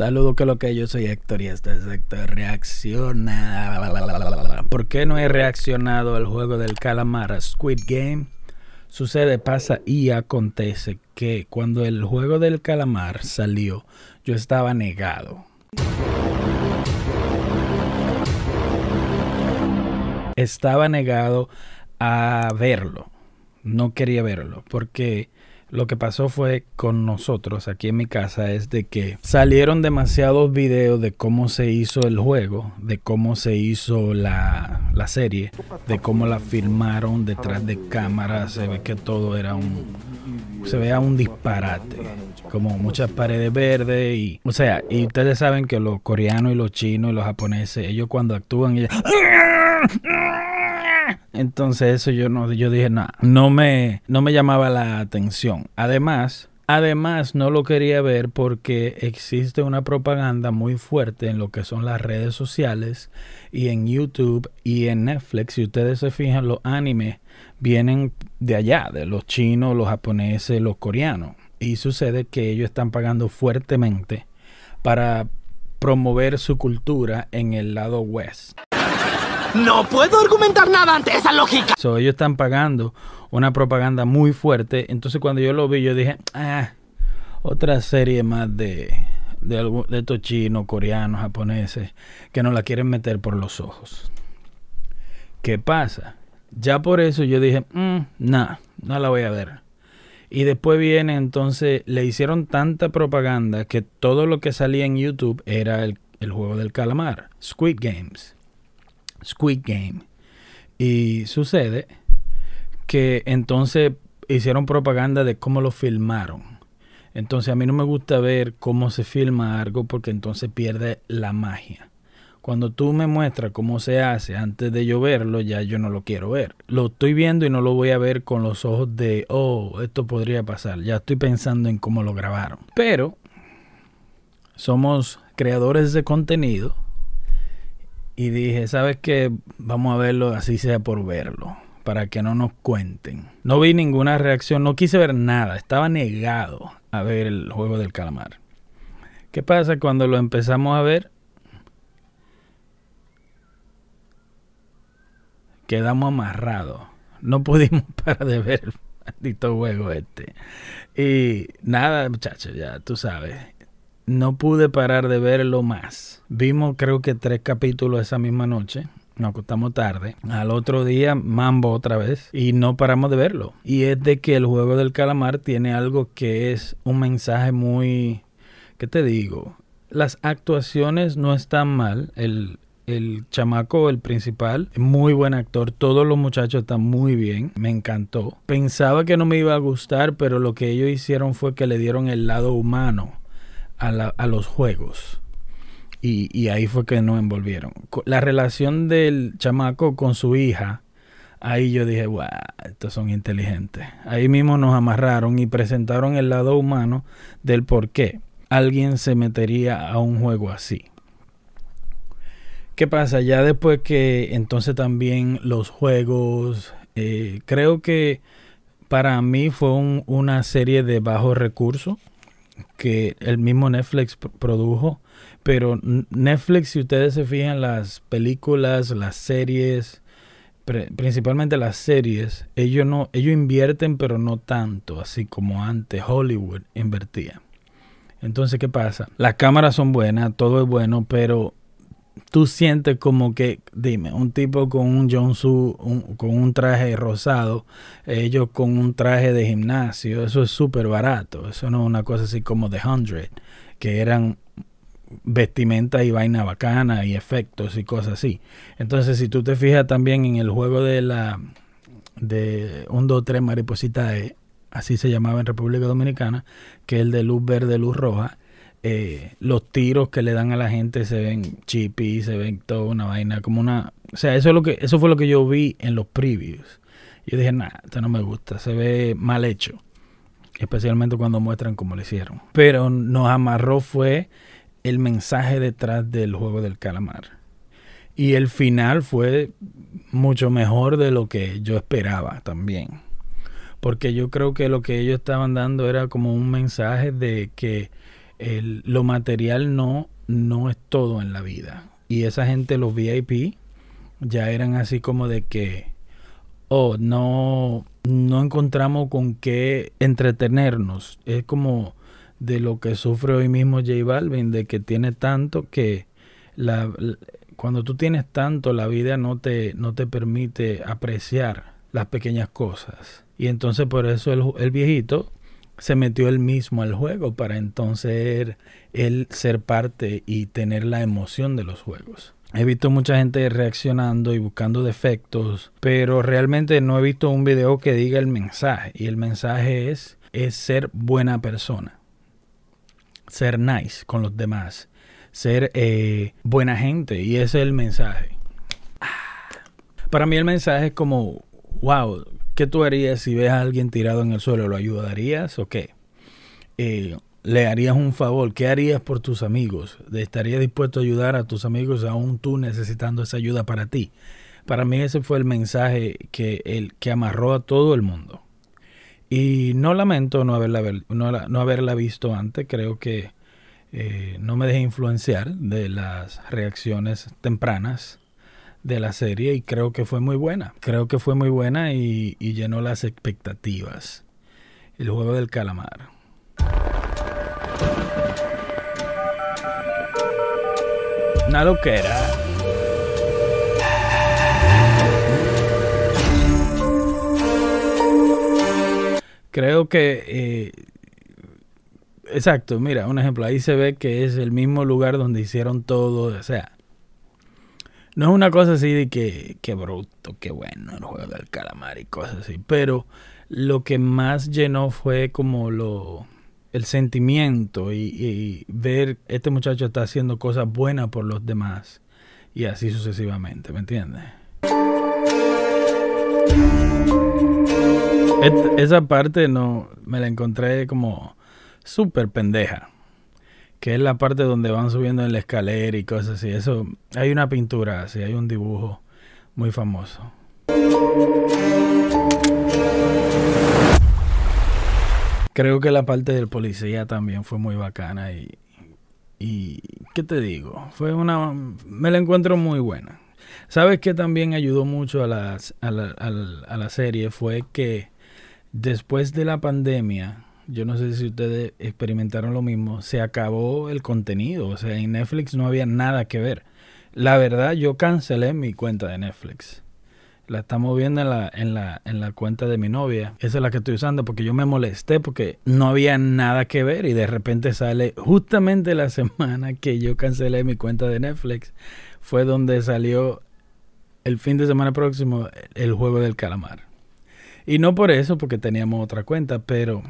Saludo que lo que yo soy Héctor y este es Héctor Reacciona. ¿Por qué no he reaccionado al juego del calamar Squid Game? Sucede, pasa y acontece que cuando el juego del calamar salió, yo estaba negado. Estaba negado a verlo. No quería verlo porque lo que pasó fue con nosotros aquí en mi casa es de que salieron demasiados videos de cómo se hizo el juego, de cómo se hizo la, la serie, de cómo la filmaron detrás de cámaras, se ve que todo era un se vea un disparate, como muchas paredes verdes y o sea, y ustedes saben que los coreanos y los chinos y los japoneses, ellos cuando actúan ellos entonces eso yo no, yo dije, nada, no me, no me llamaba la atención. Además, Además, no lo quería ver porque existe una propaganda muy fuerte en lo que son las redes sociales y en YouTube y en Netflix. Si ustedes se fijan, los animes vienen de allá, de los chinos, los japoneses, los coreanos. Y sucede que ellos están pagando fuertemente para promover su cultura en el lado west. No puedo argumentar nada ante esa lógica. So, ellos están pagando una propaganda muy fuerte. Entonces cuando yo lo vi, yo dije, ah, otra serie más de, de, estos chinos, coreanos, japoneses, que nos la quieren meter por los ojos. ¿Qué pasa? Ya por eso yo dije, mmm, no, no la voy a ver. Y después viene entonces, le hicieron tanta propaganda que todo lo que salía en YouTube era el, el juego del calamar, Squid Games. Squid Game. Y sucede que entonces hicieron propaganda de cómo lo filmaron. Entonces a mí no me gusta ver cómo se filma algo porque entonces pierde la magia. Cuando tú me muestras cómo se hace antes de yo verlo, ya yo no lo quiero ver. Lo estoy viendo y no lo voy a ver con los ojos de, oh, esto podría pasar. Ya estoy pensando en cómo lo grabaron. Pero somos creadores de contenido y dije, ¿sabes qué? Vamos a verlo así sea por verlo, para que no nos cuenten. No vi ninguna reacción, no quise ver nada, estaba negado a ver el juego del calamar. ¿Qué pasa cuando lo empezamos a ver? Quedamos amarrados. No pudimos parar de ver el maldito juego este. Y nada, muchachos, ya tú sabes no pude parar de verlo más. Vimos creo que tres capítulos esa misma noche. Nos acostamos tarde. Al otro día, mambo otra vez. Y no paramos de verlo. Y es de que el juego del calamar tiene algo que es un mensaje muy... ¿Qué te digo? Las actuaciones no están mal. El, el chamaco, el principal, muy buen actor. Todos los muchachos están muy bien. Me encantó. Pensaba que no me iba a gustar, pero lo que ellos hicieron fue que le dieron el lado humano a, los juegos. Y, ahí fue que nos envolvieron. La relación del chamaco con su hija, ahí yo dije, wow, estos son inteligentes. Ahí mismo nos amarraron y presentaron el lado humano del por qué alguien se metería a un juego así. ¿Qué pasa? Ya después que entonces también los juegos, eh, creo que para mí fue una serie de bajo recursos que el mismo Netflix produjo. Pero Netflix, si ustedes se fijan, las películas, las series, principalmente las series, ellos no, ellos invierten, pero no tanto, así como antes Hollywood invertía. Entonces, ¿qué pasa? Las cámaras son buenas, todo es bueno, pero tú sientes como que, dime, un tipo con un Jonsu, con un traje rosado, ellos con un traje de gimnasio, eso es súper barato, eso no es una cosa así como The Hundred, que eran vestimenta y vaina bacana y efectos y cosas así. Entonces, si tú te fijas también en el juego de la de un 2 3 mariposita E, así se llamaba en República Dominicana, que es el de luz verde, luz roja, eh, los tiros que le dan a la gente se ven chippy, se ven toda una vaina, como una... O sea, eso, es lo que, eso fue lo que yo vi en los previews. Yo dije, nada, esto no me gusta, se ve mal hecho. Especialmente cuando muestran cómo lo hicieron. Pero nos amarró fue el mensaje detrás del juego del calamar. Y el final fue mucho mejor de lo que yo esperaba también. Porque yo creo que lo que ellos estaban dando era como un mensaje de que el, lo material no, no es todo en la vida. Y esa gente, los VIP, ya eran así como de que, oh, no, no encontramos con qué entretenernos. Es como de lo que sufre hoy mismo J Balvin, de que tiene tanto que la, cuando tú tienes tanto, la vida no te, no te permite apreciar las pequeñas cosas. Y entonces por eso el, el viejito se metió él mismo al juego para entonces él ser parte y tener la emoción de los juegos. He visto mucha gente reaccionando y buscando defectos, pero realmente no he visto un video que diga el mensaje. Y el mensaje es, es ser buena persona. Ser nice con los demás. Ser eh, buena gente. Y ese es el mensaje. Para mí el mensaje es como, wow, ¿qué tú harías si ves a alguien tirado en el suelo? ¿Lo ayudarías o qué? Eh, le harías un favor, ¿qué harías por tus amigos? ¿Estarías dispuesto a ayudar a tus amigos aún tú necesitando esa ayuda para ti? Para mí ese fue el mensaje que, el, que amarró a todo el mundo. Y no lamento no haberla, no, haberla visto antes, creo que eh, no me dejé influenciar de las reacciones tempranas de la serie y creo que fue muy buena. Creo que fue muy buena y, llenó las expectativas. El juego del calamar. Una loquera. Creo que... Eh, exacto, mira, un ejemplo. Ahí se ve que es el mismo lugar donde hicieron todo. O sea, no es una cosa así de que, que bruto, qué bueno el juego del calamar y cosas así. Pero lo que más llenó fue como lo el sentimiento y, ver este muchacho está haciendo cosas buenas por los demás y así sucesivamente, ¿me entiendes? esa parte no me la encontré como súper pendeja. Que es la parte donde van subiendo en la escalera y cosas así. Eso, hay una pintura así, hay un dibujo muy famoso. Creo que la parte del policía también fue muy bacana y, y ¿qué te digo? Fue una, me la encuentro muy buena. ¿Sabes qué también ayudó mucho a, las, a, la, a, la, serie? Fue que después de la pandemia, yo no sé si ustedes experimentaron lo mismo, se acabó el contenido, o sea, en Netflix no había nada que ver. La verdad, yo cancelé mi cuenta de Netflix la estamos viendo en la, en la, en la cuenta de mi novia. Esa es la que estoy usando porque yo me molesté porque no había nada que ver y de repente sale justamente la semana que yo cancelé mi cuenta de Netflix. Fue donde salió el fin de semana próximo el juego del calamar. Y no por eso, porque teníamos otra cuenta, pero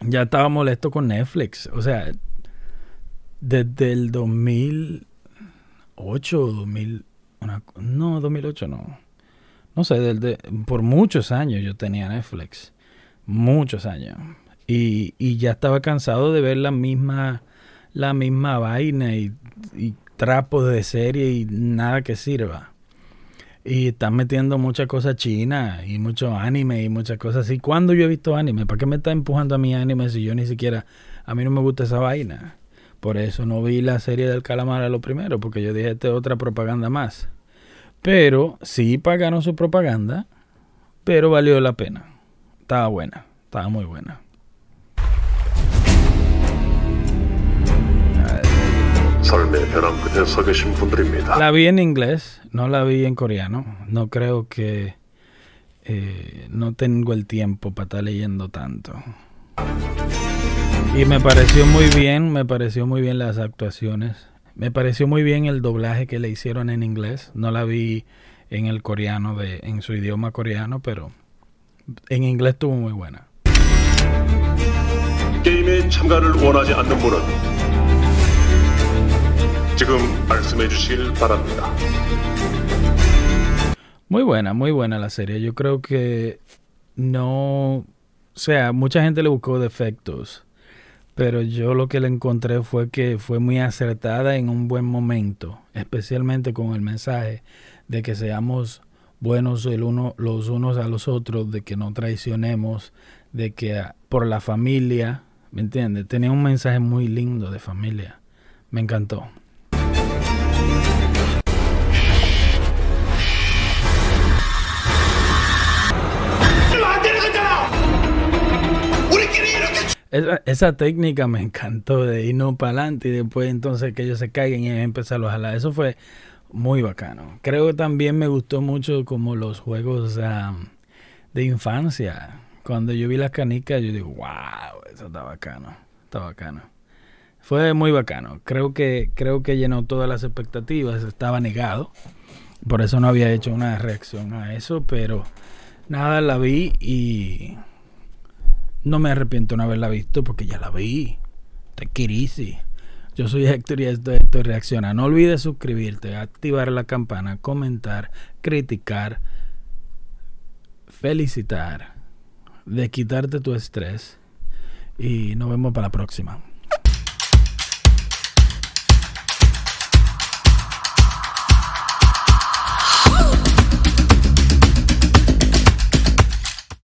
ya estaba molesto con Netflix. O sea, desde el 2008 o 2000... no, 2008 no no sé, por muchos años yo tenía Netflix. Muchos años. Y, y ya estaba cansado de ver la misma, la misma vaina y trapos de serie y nada que sirva. Y están metiendo muchas cosas chinas y mucho anime y muchas cosas así. ¿Cuándo yo he visto anime? ¿Para qué me está empujando a mi anime si yo ni siquiera... A mí no me gusta esa vaina. Por eso no vi la serie del calamar a lo primero, porque yo dije, esta es otra propaganda más. Pero sí pagaron su propaganda, pero valió la pena. Estaba buena, estaba muy buena. La vi en inglés, no la vi en coreano. No creo que eh, no tengo el tiempo para estar leyendo tanto. Y me pareció muy bien, me pareció muy bien las actuaciones. Me pareció muy bien el doblaje que le hicieron en inglés. No la vi en el coreano, de, en su idioma coreano, pero en inglés estuvo muy buena. Muy buena, muy buena la serie. Yo creo que no, o sea, mucha gente le buscó defectos pero yo lo que le encontré fue que fue muy acertada en un buen momento, especialmente con el mensaje de que seamos buenos el uno, los unos a los otros, de que no traicionemos, de que por la familia ¿Me entiendes? Tenía un mensaje muy lindo de familia. Me encantó. Esa, técnica me encantó de irnos para adelante y después entonces que ellos se caigan y empezar a jalar. Eso fue muy bacano. Creo que también me gustó mucho como los juegos de infancia. Cuando yo vi las canicas, yo digo, wow, eso está bacano, está bacano. Fue muy bacano. Creo que, creo que llenó todas las expectativas. Estaba negado. Por eso no había hecho una reacción a eso. Pero nada, la vi y no me arrepiento de no haberla visto porque ya la vi. Te easy. Yo soy Héctor y esto, esto reacciona. No olvides suscribirte, activar la campana, comentar, criticar, felicitar, de quitarte tu estrés. Y nos vemos para la próxima.